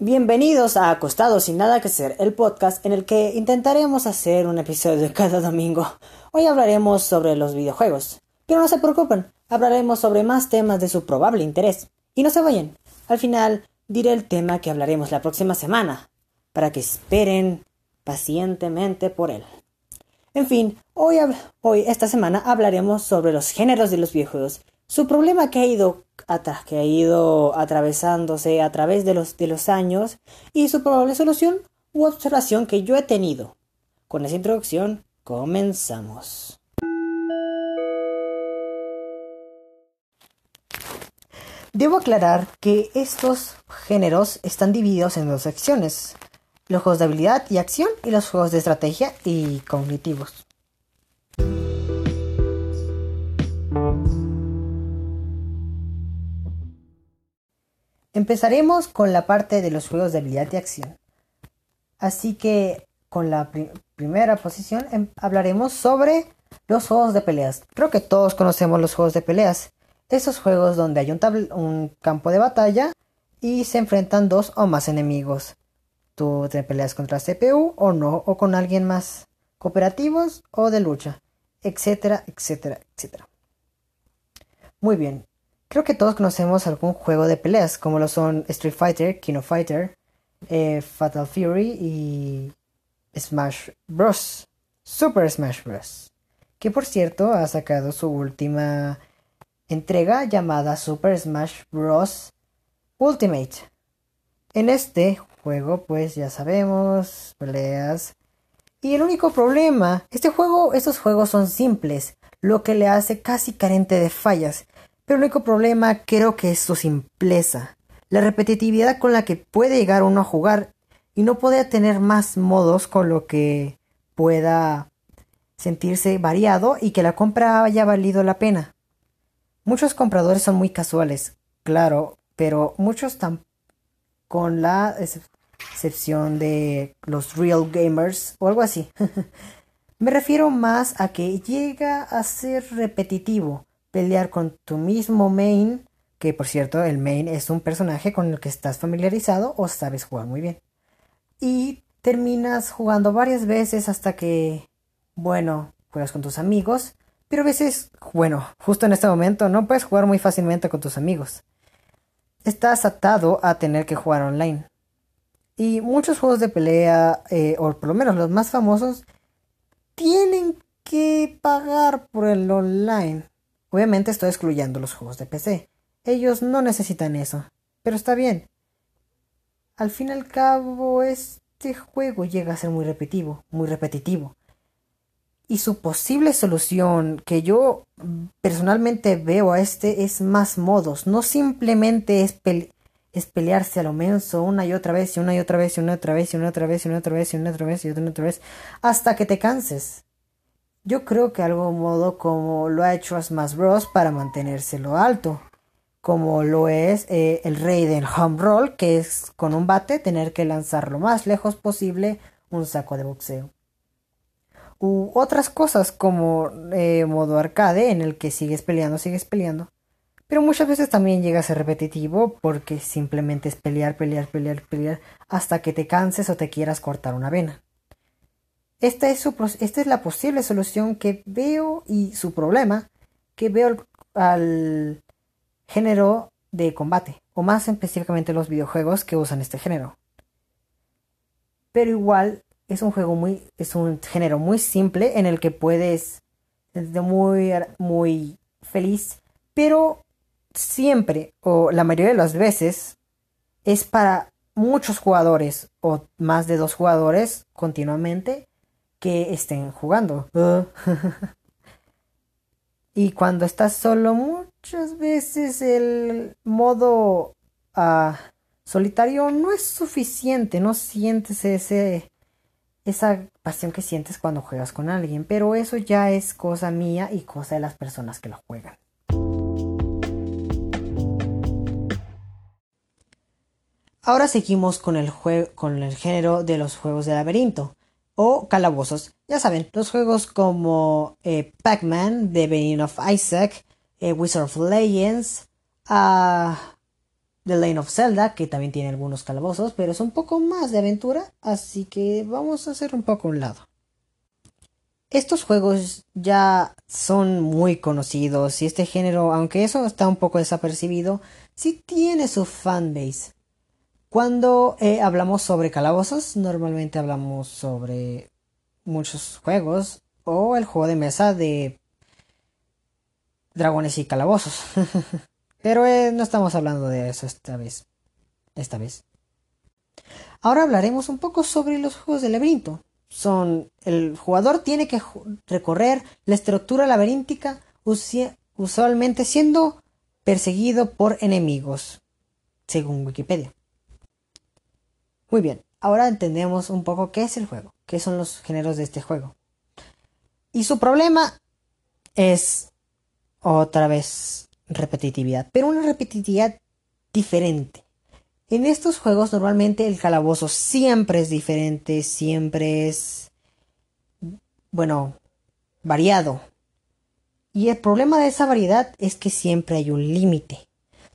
Bienvenidos a Acostados sin nada que hacer, el podcast en el que intentaremos hacer un episodio cada domingo. Hoy hablaremos sobre los videojuegos. Pero no se preocupen, hablaremos sobre más temas de su probable interés. Y no se vayan, al final diré el tema que hablaremos la próxima semana, para que esperen pacientemente por él. En fin, hoy, hoy esta semana hablaremos sobre los géneros de los videojuegos su problema que ha ido, que ha ido atravesándose a través de los, de los años y su probable solución u observación que yo he tenido. Con esa introducción, comenzamos. Debo aclarar que estos géneros están divididos en dos secciones, los juegos de habilidad y acción y los juegos de estrategia y cognitivos. Empezaremos con la parte de los juegos de habilidad y acción. Así que con la primera posición em, hablaremos sobre los juegos de peleas. Creo que todos conocemos los juegos de peleas. Esos juegos donde hay un, un campo de batalla y se enfrentan dos o más enemigos. Tú te peleas contra CPU o no, o con alguien más. Cooperativos o de lucha, etcétera, etcétera, etcétera. Muy bien, Creo que todos conocemos algún juego de peleas, como lo son Street Fighter, King of Fighter, eh, Fatal Fury y Smash Bros. Super Smash Bros. Que por cierto ha sacado su última entrega llamada Super Smash Bros. Ultimate. En este juego, pues ya sabemos, peleas. Y el único problema, este juego, estos juegos son simples, lo que le hace casi carente de fallas. Pero el único problema creo que es su simpleza, la repetitividad con la que puede llegar uno a jugar y no puede tener más modos con lo que pueda sentirse variado y que la compra haya valido la pena. Muchos compradores son muy casuales, claro, pero muchos están con la excepción de los real gamers o algo así. Me refiero más a que llega a ser repetitivo pelear con tu mismo main, que por cierto el main es un personaje con el que estás familiarizado o sabes jugar muy bien. Y terminas jugando varias veces hasta que, bueno, juegas con tus amigos, pero a veces, bueno, justo en este momento no puedes jugar muy fácilmente con tus amigos. Estás atado a tener que jugar online. Y muchos juegos de pelea, eh, o por lo menos los más famosos, tienen que pagar por el online. Obviamente estoy excluyendo los juegos de PC. Ellos no necesitan eso. Pero está bien. Al fin y al cabo, este juego llega a ser muy repetitivo, muy repetitivo. Y su posible solución que yo personalmente veo a este es más modos. No simplemente es, pelearse a lo menso una y otra vez y una y otra vez y una y otra vez y una otra vez y una otra vez y una otra vez y otra vez hasta que te canses. Yo creo que algo modo como lo ha hecho Smash Bros. para mantenérselo alto. Como lo es eh, el rey del home roll, que es con un bate tener que lanzar lo más lejos posible un saco de boxeo. U otras cosas como eh, modo arcade en el que sigues peleando, sigues peleando. Pero muchas veces también llega a ser repetitivo porque simplemente es pelear, pelear, pelear, pelear hasta que te canses o te quieras cortar una vena. Esta es, la posible solución que veo y su problema que veo al, género de combate, o más específicamente los videojuegos que usan este género. Pero igual es un juego muy, es un género muy simple en el que puedes, ser muy, muy feliz, pero siempre, o la mayoría de las veces, es para muchos jugadores, o más de dos jugadores continuamente, que estén jugando. y cuando estás solo, muchas veces el modo ah, solitario no es suficiente, no sientes ese esa pasión que sientes cuando juegas con alguien, pero eso ya es cosa mía y cosa de las personas que lo juegan. Ahora seguimos con el, con el género de los juegos de laberinto o calabozos. Ya saben, los juegos como eh, Pac-Man, The Bane of Isaac, eh, Wizard of Legends, uh, The Lane of Zelda, que también tiene algunos calabozos, pero es un poco más de aventura, así que vamos a hacer un poco un lado. Estos juegos ya son muy conocidos y este género, aunque eso está un poco desapercibido, sí tiene su fanbase. Cuando eh, hablamos sobre calabozos, normalmente hablamos sobre muchos juegos o el juego de mesa de dragones y calabozos. Pero eh, no estamos hablando de eso esta vez. Esta vez. Ahora hablaremos un poco sobre los juegos de laberinto son el jugador tiene que recorrer la estructura laberíntica usualmente siendo perseguido por enemigos, según Wikipedia. Muy bien, ahora entendemos un poco qué es el juego, qué son los géneros de este juego. Y su problema es otra vez repetitividad, pero una repetitividad diferente. En estos juegos normalmente el calabozo siempre es diferente, siempre es, bueno, variado. Y el problema de esa variedad es que siempre hay un límite.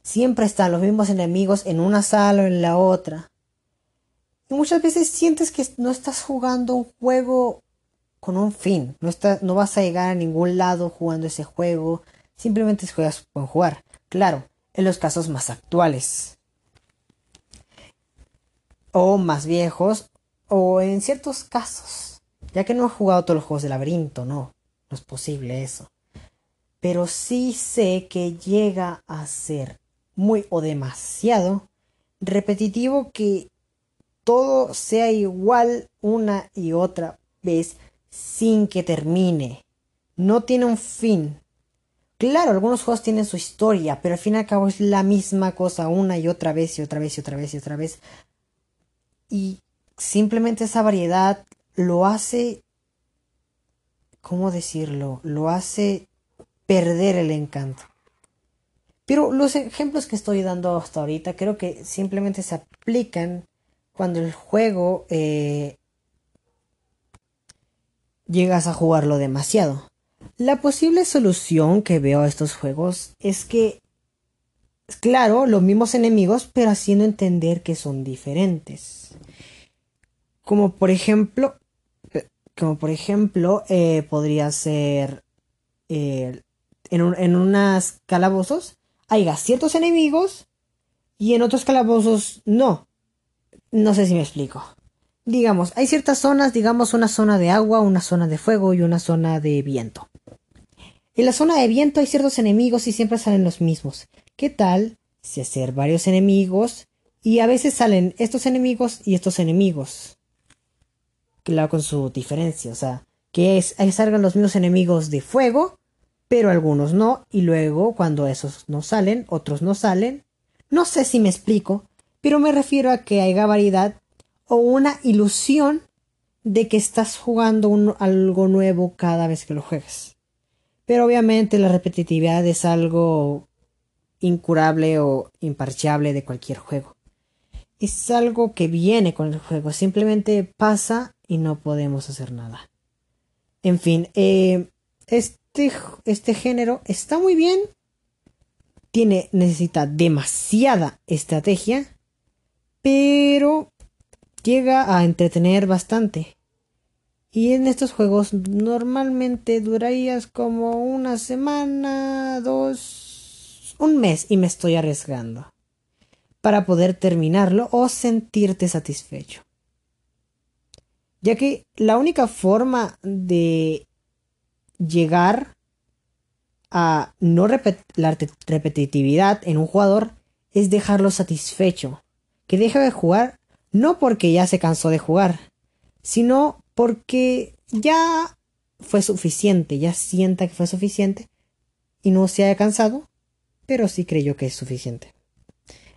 Siempre están los mismos enemigos en una sala o en la otra. Muchas veces sientes que no estás jugando un juego con un fin. No, no vas a llegar a ningún lado jugando ese juego. Simplemente juegas con jugar. Claro, en los casos más actuales o más viejos, o en ciertos casos, ya que no he jugado todos los juegos de laberinto, no, no es posible eso. Pero sí sé que llega a ser muy o demasiado repetitivo que todo sea igual una y otra vez sin que termine. No tiene un fin. Claro, algunos juegos tienen su historia, pero al fin y al cabo es la misma cosa una y otra vez y otra vez y otra vez y otra vez y simplemente esa variedad lo hace, ¿cómo decirlo? Lo hace perder el encanto. Pero los ejemplos que estoy dando hasta ahorita creo que simplemente se aplican cuando el juego eh, llegas a jugarlo demasiado. La posible solución que veo a estos juegos es que, claro, los mismos enemigos, pero haciendo entender que son diferentes. Como por ejemplo, como por ejemplo, eh, podría ser eh, en, un, en unas calabozos hay ciertos enemigos y en otros calabozos no. No sé si me explico. Digamos, hay ciertas zonas, digamos una zona de agua, una zona de fuego y una zona de viento. En la zona de viento hay ciertos enemigos y siempre salen los mismos. ¿Qué tal si hacer varios enemigos y a veces salen estos enemigos y estos enemigos? claro con su diferencia, o sea, que es, ahí salgan los mismos enemigos de fuego, pero algunos no, y luego cuando esos no salen, otros no salen. No sé si me explico, pero me refiero a que haya variedad o una ilusión de que estás jugando algo nuevo cada vez que lo juegues. Pero obviamente la repetitividad es algo incurable o imparchable de cualquier juego. Es algo que viene con el juego, simplemente pasa y no podemos hacer nada. En fin, eh, este, este género está muy bien. Tiene, necesita demasiada estrategia, pero llega a entretener bastante. Y en estos juegos normalmente durarías como una semana, dos, un mes y me estoy arriesgando para poder terminarlo o sentirte satisfecho ya que la única forma de llegar a no la repetitividad en un jugador es dejarlo satisfecho, que deje de jugar no porque ya se cansó de jugar, sino porque ya fue suficiente, ya sienta que fue suficiente y no se haya cansado, pero sí creyó que es suficiente.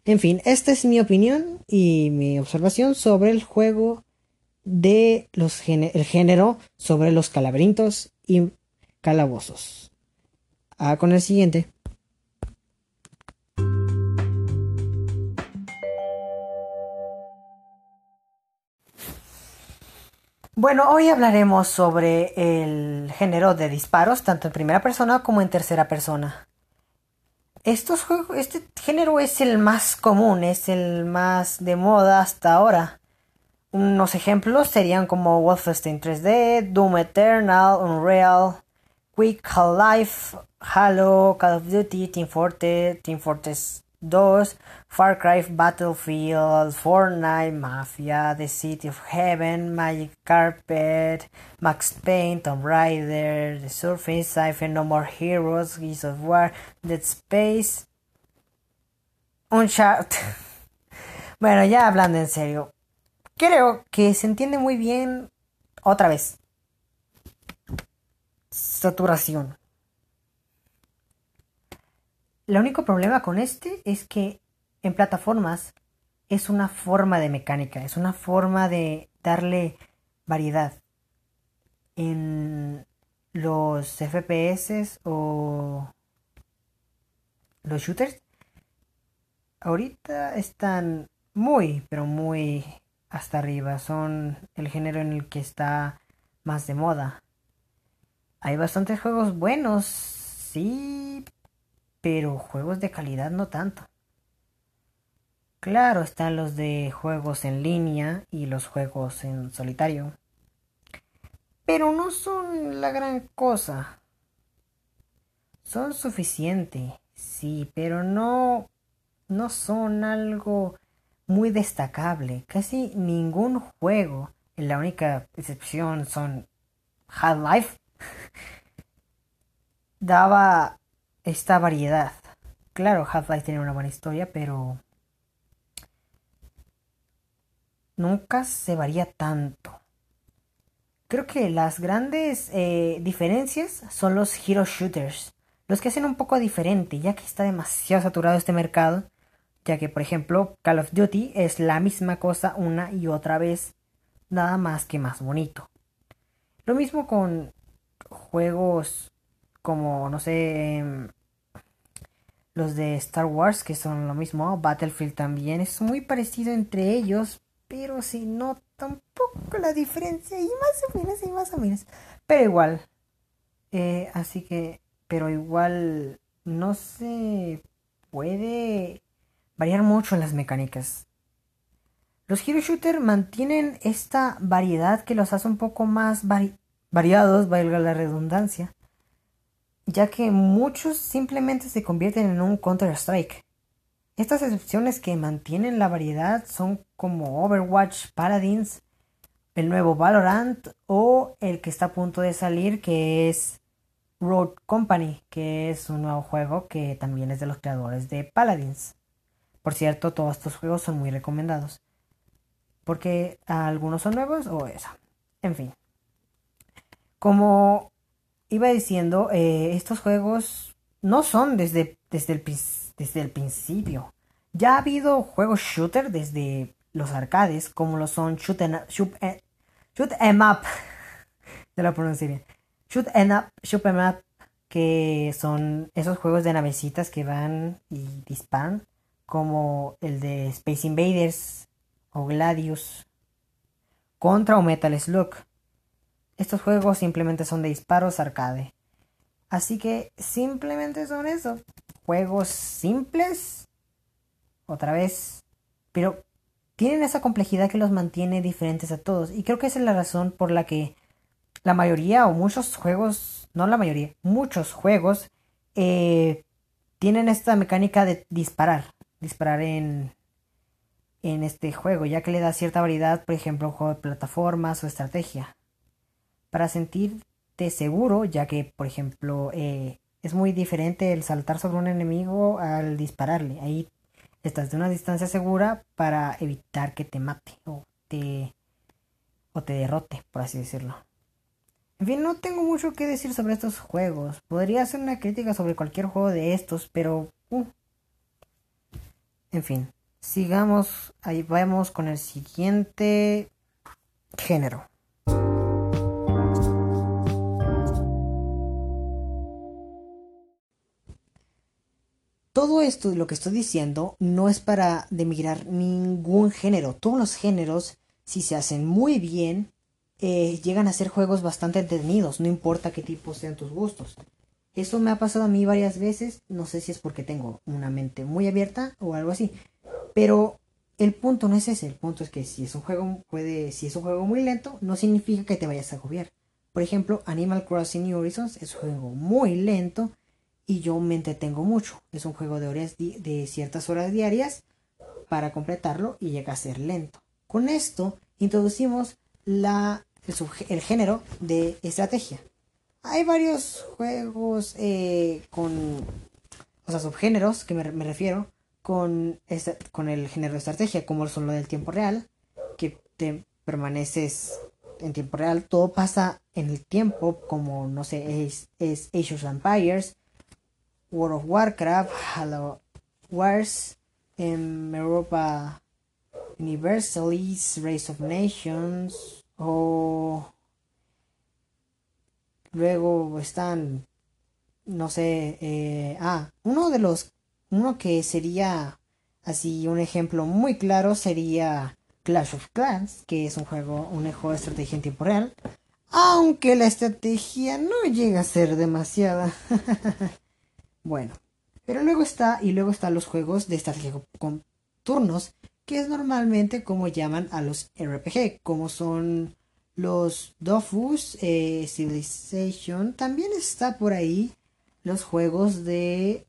En fin, esta es mi opinión y mi observación sobre el juego de los el género sobre los calabrintos y calabozos. Ah, con el siguiente. Bueno, hoy hablaremos sobre el género de disparos, tanto en primera persona como en tercera persona. este género es el más común, es el más de moda hasta ahora. Unos ejemplos serían como Wolfenstein 3D, Doom Eternal, Unreal, Quick Half-Life, Halo, Call of Duty, Team Fortress, Team Fortress 2, Far Cry, Battlefield, Fortnite, Mafia, The City of Heaven, Magic Carpet, Max Payne, Tomb Raider, The Surface, Cypher, No More Heroes, Gears of War, Dead Space, Uncharted. bueno, ya hablando en serio, creo que se entiende muy bien otra vez. Saturación. El único problema con este es que en plataformas es una forma de mecánica, es una forma de darle variedad. En los FPS o los shooters, ahorita están muy, pero muy hasta arriba. Son el género en el que está más de moda. Hay bastantes juegos buenos, sí, pero juegos de calidad no tanto. Claro, están los de juegos en línea y los juegos en solitario. Pero no son la gran cosa. Son suficientes, sí, pero no no son algo muy destacable. Casi ningún juego, la única excepción son Half-Life, daba esta variedad. Claro, Half-Life tiene una buena historia, pero nunca se varía tanto. Creo que las grandes eh, diferencias son los hero shooters, los que hacen un poco diferente, ya que está demasiado saturado este mercado, ya que por ejemplo Call of Duty es la misma cosa una y otra vez, nada más que más bonito. Lo mismo con juegos como, no sé, em, los de Star Wars, que son lo mismo, Battlefield también, es muy parecido entre ellos, pero si no, tampoco la diferencia, y más o menos, y más o menos, pero igual, eh, así que, pero igual, no se puede variar mucho en las mecánicas. Los Hero Shooter mantienen esta variedad que los hace un poco más variados, valga la redundancia ya que muchos simplemente se convierten en un Counter-Strike. Estas excepciones que mantienen la variedad son como Overwatch, Paladins, el nuevo Valorant o el que está a punto de salir que es Road Company, que es un nuevo juego que también es de los creadores de Paladins. Por cierto, todos estos juegos son muy recomendados. Porque algunos son nuevos o eso. En fin. Como iba diciendo, eh, estos juegos no son desde, desde, el, desde el principio. Ya ha habido juegos shooter desde los arcades, como lo son Shoot, and, shoot, shoot em Up. pronunciaría. Shoot em Up, Shoot em Up, que son esos juegos de navecitas que van y disparan, como el de Space Invaders o Gladius, contra o Metal Slug. Estos juegos simplemente son de disparos arcade. Así que simplemente son eso. Juegos simples. Otra vez. Pero tienen esa complejidad que los mantiene diferentes a todos. Y creo que esa es la razón por la que la mayoría o muchos juegos, no la mayoría, muchos juegos eh, tienen esta mecánica de disparar. Disparar en, en este juego, ya que le da cierta variedad, por ejemplo, un juego de plataformas o estrategia para sentirte seguro, ya que, por ejemplo, eh, es muy diferente el saltar sobre un enemigo al dispararle. Ahí estás de una distancia segura para evitar que te mate o te, o te derrote, por así decirlo. En fin, no tengo mucho que decir sobre estos juegos. Podría hacer una crítica sobre cualquier juego de estos, pero... Uh. En fin, sigamos, ahí vamos con el siguiente género. Todo esto, lo que estoy diciendo, no es para demigrar ningún género. Todos los géneros, si se hacen muy bien, eh, llegan a ser juegos bastante entretenidos, no importa qué tipo sean tus gustos. Eso me ha pasado a mí varias veces, no sé si es porque tengo una mente muy abierta o algo así, pero el punto no es ese, el punto es que si es un juego puede, si es un juego muy lento, no significa que te vayas a agobiar. Por ejemplo, Animal Crossing New Horizons es un juego muy lento y yo me entretengo mucho. Es un juego de horas de ciertas horas diarias para completarlo y llega a ser lento. Con esto introducimos la, el, género de estrategia. Hay varios juegos eh, con, o sea, subgéneros que me, refiero con, con el género de estrategia, como son lo del tiempo real, que te permaneces en tiempo real, todo pasa en el tiempo, como no sé, es, es Age of Empires, World of Warcraft, Halo Wars, en Europa Universalis, Race of Nations o luego están no sé eh, ah uno de los uno que sería así un ejemplo muy claro sería Clash of Clans que es un juego un juego de estrategia en tiempo real aunque la estrategia no llega a ser demasiada bueno pero luego está, y luego están los juegos de estrategia con turnos, que es normalmente como llaman a los RPG, como son los Dofus, eh, Civilization, también está por ahí los juegos de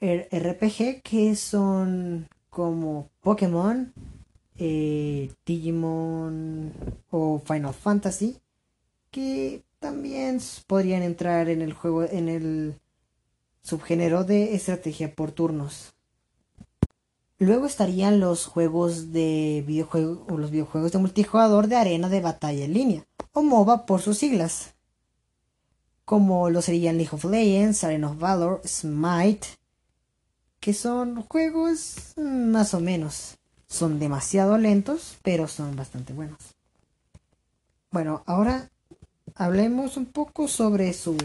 RPG que son como Pokémon, eh, Digimon o Final Fantasy, que también podrían entrar en el juego, en el subgénero de estrategia por turnos. Luego estarían los juegos de videojuegos o los videojuegos de multijugador de arena de batalla en línea, o MOBA por sus siglas, como lo serían League of Legends, Arena of Valor, Smite, que son juegos más o menos. Son demasiado lentos, pero son bastante buenos. Bueno, ahora hablemos un poco sobre su,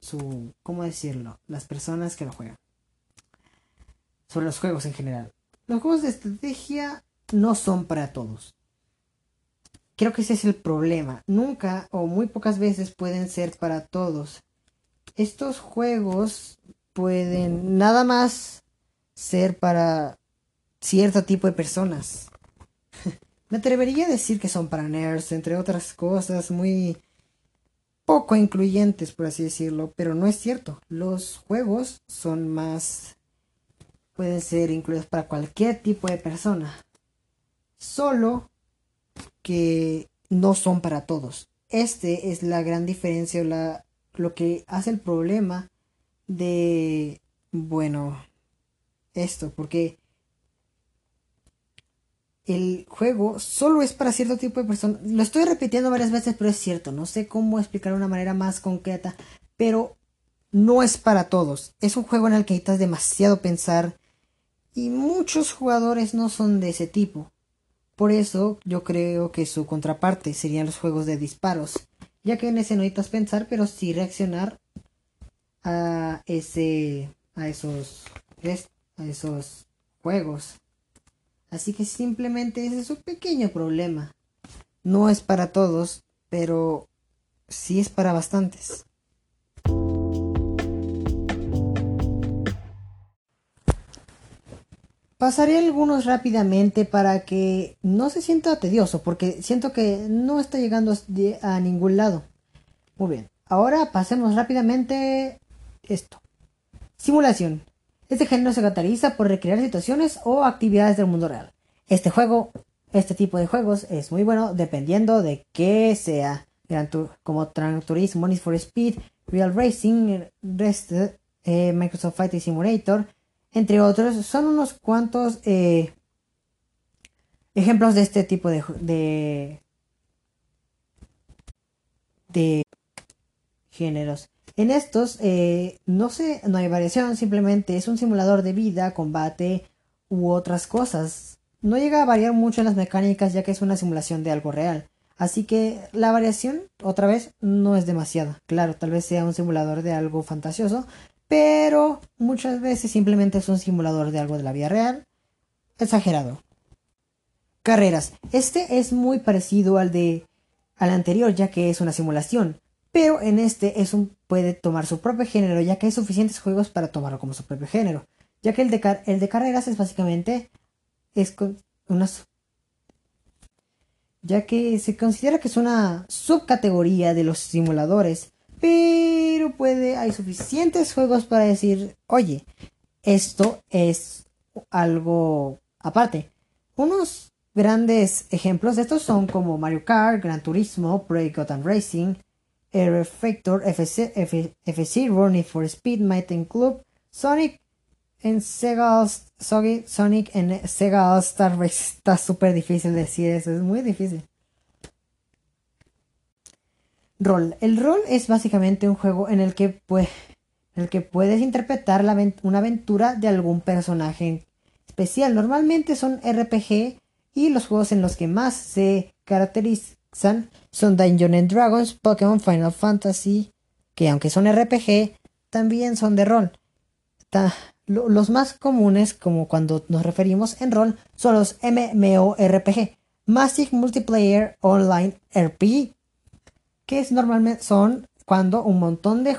su, ¿cómo decirlo? Las personas que lo juegan. Sobre los juegos en general. Los juegos de estrategia no son para todos. Creo que ese es el problema. Nunca o muy pocas veces pueden ser para todos. Estos juegos pueden nada más ser para cierto tipo de personas. Me atrevería a decir que son para nerds, entre otras cosas muy poco incluyentes, por así decirlo, pero no es cierto. Los juegos son más... pueden ser incluidos para cualquier tipo de persona. Solo que no son para todos. Este es la gran diferencia, la, lo que hace el problema de, bueno, esto, porque el juego solo es para cierto tipo de personas. Lo estoy repitiendo varias veces, pero es cierto. No sé cómo explicar de una manera más concreta, pero no es para todos. Es un juego en el que necesitas demasiado pensar y muchos jugadores no son de ese tipo. Por eso yo creo que su contraparte serían los juegos de disparos, ya que en ese no necesitas pensar, pero sí reaccionar a ese a esos a esos juegos. Así que simplemente ese es un pequeño problema. No es para todos, pero sí es para bastantes. Pasaré algunos rápidamente para que no se sienta tedioso, porque siento que no está llegando a ningún lado. Muy bien, ahora pasemos rápidamente esto. Simulación. Este género se caracteriza por recrear situaciones o actividades del mundo real. Este juego, este tipo de juegos es muy bueno dependiendo de qué sea, como Gran Turismo, Need for Speed, Real Racing, Rested, eh, Microsoft Flight Simulator, entre otros. Son unos cuantos eh, ejemplos de este tipo de, de géneros. En estos, eh, no sé, no hay variación, simplemente es un simulador de vida, combate u otras cosas. No llega a variar mucho en las mecánicas ya que es una simulación de algo real. Así que la variación, otra vez, no es demasiada. Claro, tal vez sea un simulador de algo fantasioso, pero muchas veces simplemente es un simulador de algo de la vida real. Exagerado. Carreras. Este es muy parecido al de al anterior ya que es una simulación, pero en este es un puede tomar su propio género, ya que hay suficientes juegos para tomarlo como su propio género. Ya que el de, el de carreras es básicamente es una ya que se considera que es una subcategoría de los simuladores, pero puede hay suficientes juegos para decir, oye, esto es algo aparte. Unos grandes ejemplos de estos son como Mario Kart, Gran Turismo, Break Gotham Racing, Air Factor, FC, Running for Speed, Mountain Club, Sonic en Sega Sonic en Sega All Star Race está súper difícil decir eso, es muy difícil. Rol. El rol es básicamente un juego en el que, en el que puedes interpretar una aventura de algún personaje especial. Normalmente son RPG y los juegos en los que más se caracterizan son Dungeons and Dragons, Pokémon, Final Fantasy, que aunque son RPG, también son de rol. los más comunes, como cuando nos referimos en rol, son los MMORPG, Massive Multiplayer Online RPG, que es normalmente son cuando un montón de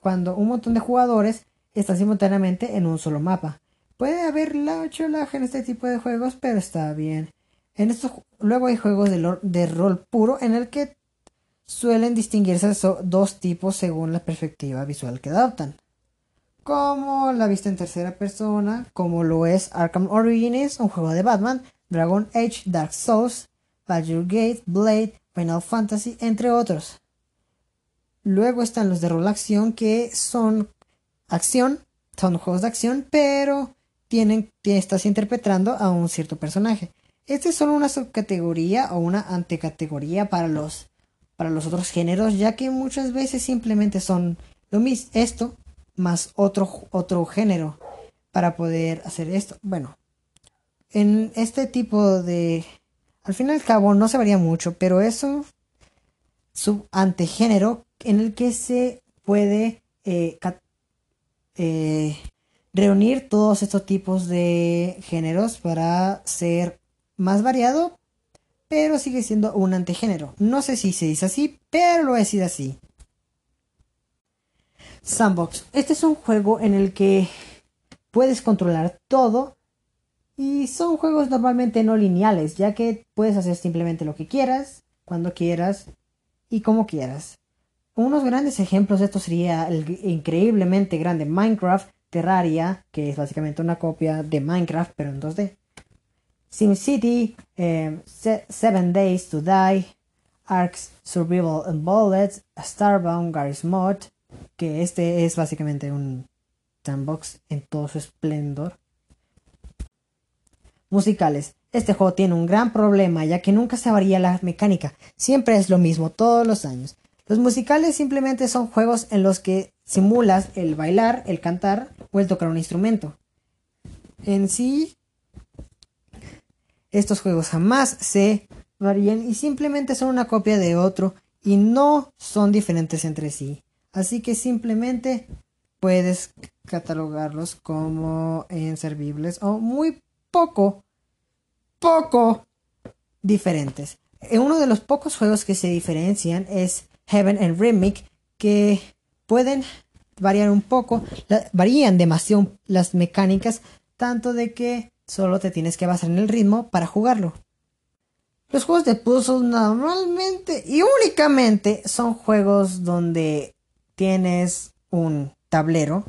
cuando un montón de jugadores están simultáneamente en un solo mapa. Puede haber la cholaje en este tipo de juegos, pero está bien. En estos, luego hay juegos de, rol puro en el que suelen distinguirse dos tipos según la perspectiva visual que adoptan. Como la vista en tercera persona, como lo es Arkham Origins, un juego de Batman, Dragon Age, Dark Souls, Badger Gate, Blade, Final Fantasy, entre otros. Luego están los de rol acción que son acción, son juegos de acción, pero tienen, estás interpretando a un cierto personaje. Este es solo una subcategoría o una antecategoría para los, para los otros géneros, ya que muchas veces simplemente son lo mismo, esto más otro, otro género para poder hacer esto. Bueno, en este tipo de... Al fin y al cabo no se varía mucho, pero es un subantegénero en el que se puede eh, eh, reunir todos estos tipos de géneros para ser más variado, pero sigue siendo un antigénero. No sé si se dice así, pero lo he sido así. Sandbox. Este es un juego en el que puedes controlar todo y son juegos normalmente no lineales, ya que puedes hacer simplemente lo que quieras, cuando quieras y como quieras. Unos grandes ejemplos de esto sería el increíblemente grande Minecraft, Terraria, que es básicamente una copia de Minecraft, pero en 2D. SimCity, eh, Seven Days to Die, Arks Survival and Bullets, Starbound, Garry's Mod, que este es básicamente un sandbox en todo su esplendor. Musicales. Este juego tiene un gran problema ya que nunca se varía la mecánica, siempre es lo mismo todos los años. Los musicales simplemente son juegos en los que simulas el bailar, el cantar o el tocar un instrumento. En sí, estos juegos jamás se varían y simplemente son una copia de otro y no son diferentes entre sí. Así que simplemente puedes catalogarlos como inservibles o muy poco, poco diferentes. Uno de los pocos juegos que se diferencian es Heaven and Remake, que pueden variar un poco, varían demasiado las mecánicas, tanto de que solo te tienes que basar en el ritmo para jugarlo. Los juegos de puzzle normalmente y únicamente son juegos donde tienes un tablero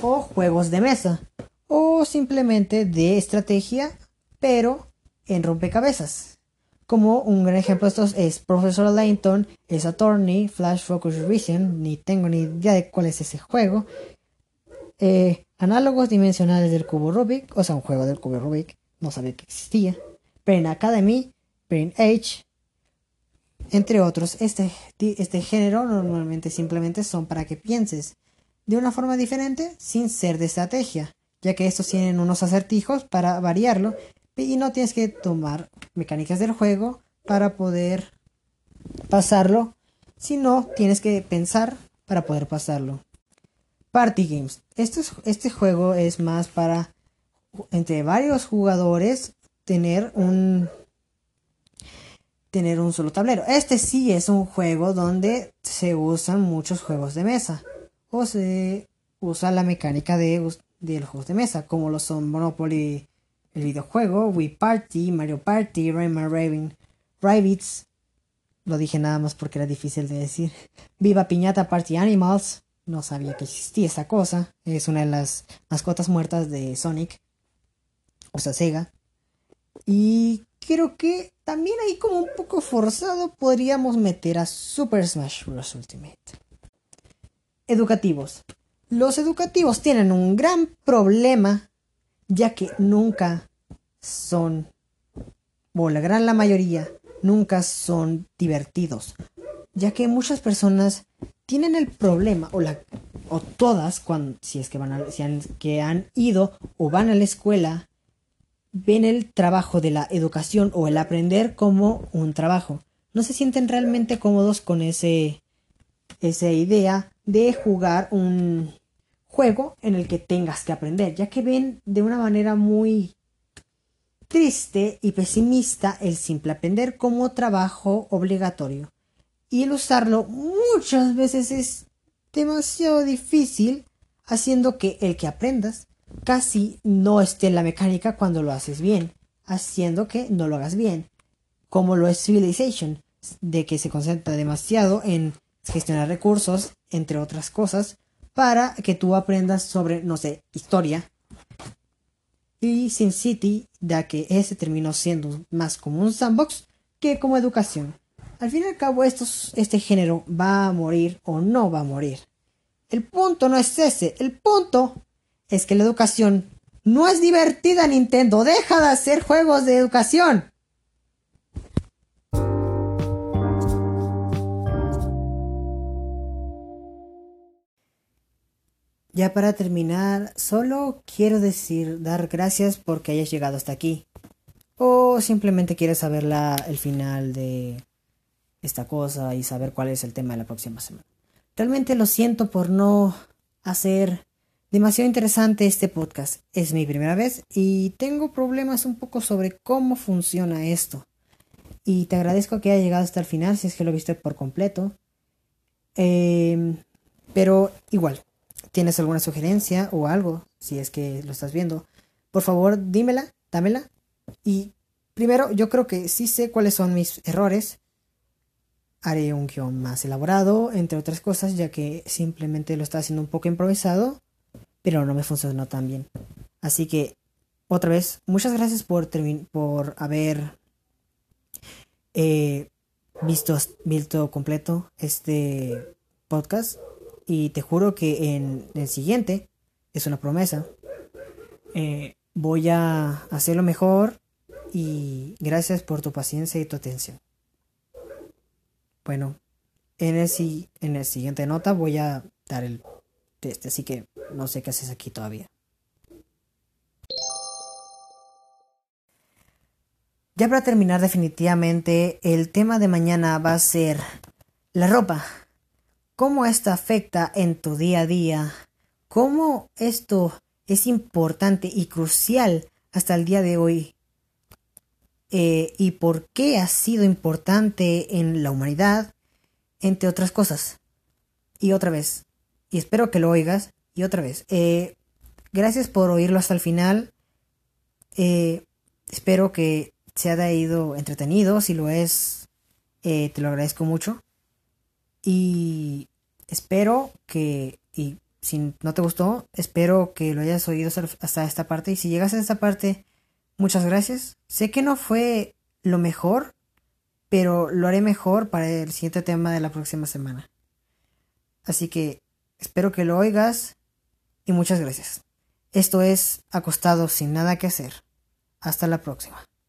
o juegos de mesa o simplemente de estrategia pero en rompecabezas. Como un gran ejemplo de estos es Professor Layton, es Attorney, Flash Focus Vision, ni tengo ni idea de cuál es ese juego. Eh, análogos dimensionales del cubo Rubik, o sea, un juego del cubo Rubik, no sabía que existía. Brain Academy, Brain Age, entre otros. Este, este género normalmente simplemente son para que pienses de una forma diferente sin ser de estrategia, ya que estos tienen unos acertijos para variarlo y no tienes que tomar mecánicas del juego para poder pasarlo, sino tienes que pensar para poder pasarlo. Party Games. Este, este juego es más para entre varios jugadores tener un tener un solo tablero. Este sí es un juego donde se usan muchos juegos de mesa. O se usa la mecánica de, de los juegos de mesa, como lo son Monopoly, el videojuego, Wii Party, Mario Party, Rayman Raven, Rabbids. Lo dije nada más porque era difícil de decir. Viva Piñata Party Animals. No sabía que existía esa cosa. Es una de las mascotas muertas de Sonic. O sea, Sega. Y creo que también ahí como un poco forzado podríamos meter a Super Smash Bros. Ultimate. Educativos. Los educativos tienen un gran problema ya que nunca son, o la gran la mayoría, nunca son divertidos, ya que muchas personas tienen el problema, o, la, o todas, cuando, si es que, van a, si han, que han ido o van a la escuela, ven el trabajo de la educación o el aprender como un trabajo. No se sienten realmente cómodos con ese, esa idea de jugar un juego en el que tengas que aprender, ya que ven de una manera muy triste y pesimista el simple aprender como trabajo obligatorio. Y el usarlo muchas veces es demasiado difícil, haciendo que el que aprendas casi no esté en la mecánica cuando lo haces bien, haciendo que no lo hagas bien, como lo es Civilization, de que se concentra demasiado en gestionar recursos, entre otras cosas, para que tú aprendas sobre, no sé, historia. Y Sin City, ya que ese terminó siendo más como un sandbox que como educación. Al fin y al cabo, este género va a morir o no va a morir. El punto no es ese, el punto es que la educación no es divertida, Nintendo. Deja de hacer juegos de educación. Ya para terminar, solo quiero decir, dar gracias porque hayas llegado hasta aquí. O simplemente quieres saber la, el final de esta cosa y saber cuál es el tema de la próxima semana. Realmente lo siento por no hacer demasiado interesante este podcast. Es mi primera vez y tengo problemas un poco sobre cómo funciona esto. Y te agradezco que haya llegado hasta el final si es que lo viste por completo. Eh, pero igual, tienes alguna sugerencia o algo, si es que lo estás viendo, por favor dímela, dámela. Y primero, yo creo que sí sé cuáles son mis errores. Haré un guion más elaborado, entre otras cosas, ya que simplemente lo está haciendo un poco improvisado, pero no me funcionó tan bien. Así que, otra vez, muchas gracias por, por haber eh, visto, visto completo este podcast. Y te juro que en el siguiente, es una promesa, eh, voy a hacerlo mejor y gracias por tu paciencia y tu atención. Bueno, en el, en el siguiente nota voy a dar el test, así que no sé qué haces aquí todavía. Ya para terminar definitivamente, el tema de mañana va a ser la ropa. Cómo esto afecta en tu día a día, cómo esto es importante y crucial hasta el día de hoy eh, y por qué ha sido importante en la humanidad, entre otras cosas. Y otra vez, y espero que lo oigas, y otra vez, eh, gracias por oírlo hasta el final. Eh, espero que se haya ido entretenido, si lo es, te lo agradezco mucho. Y espero que, y si no te gustó, espero que lo hayas oído hasta esta parte. Y si llegas a esta parte, muchas gracias. Sé que no fue lo mejor, pero lo haré mejor para el siguiente tema de la próxima semana. Así que espero que lo oigas y muchas gracias. Esto es Acostado sin nada que hacer. Hasta la próxima.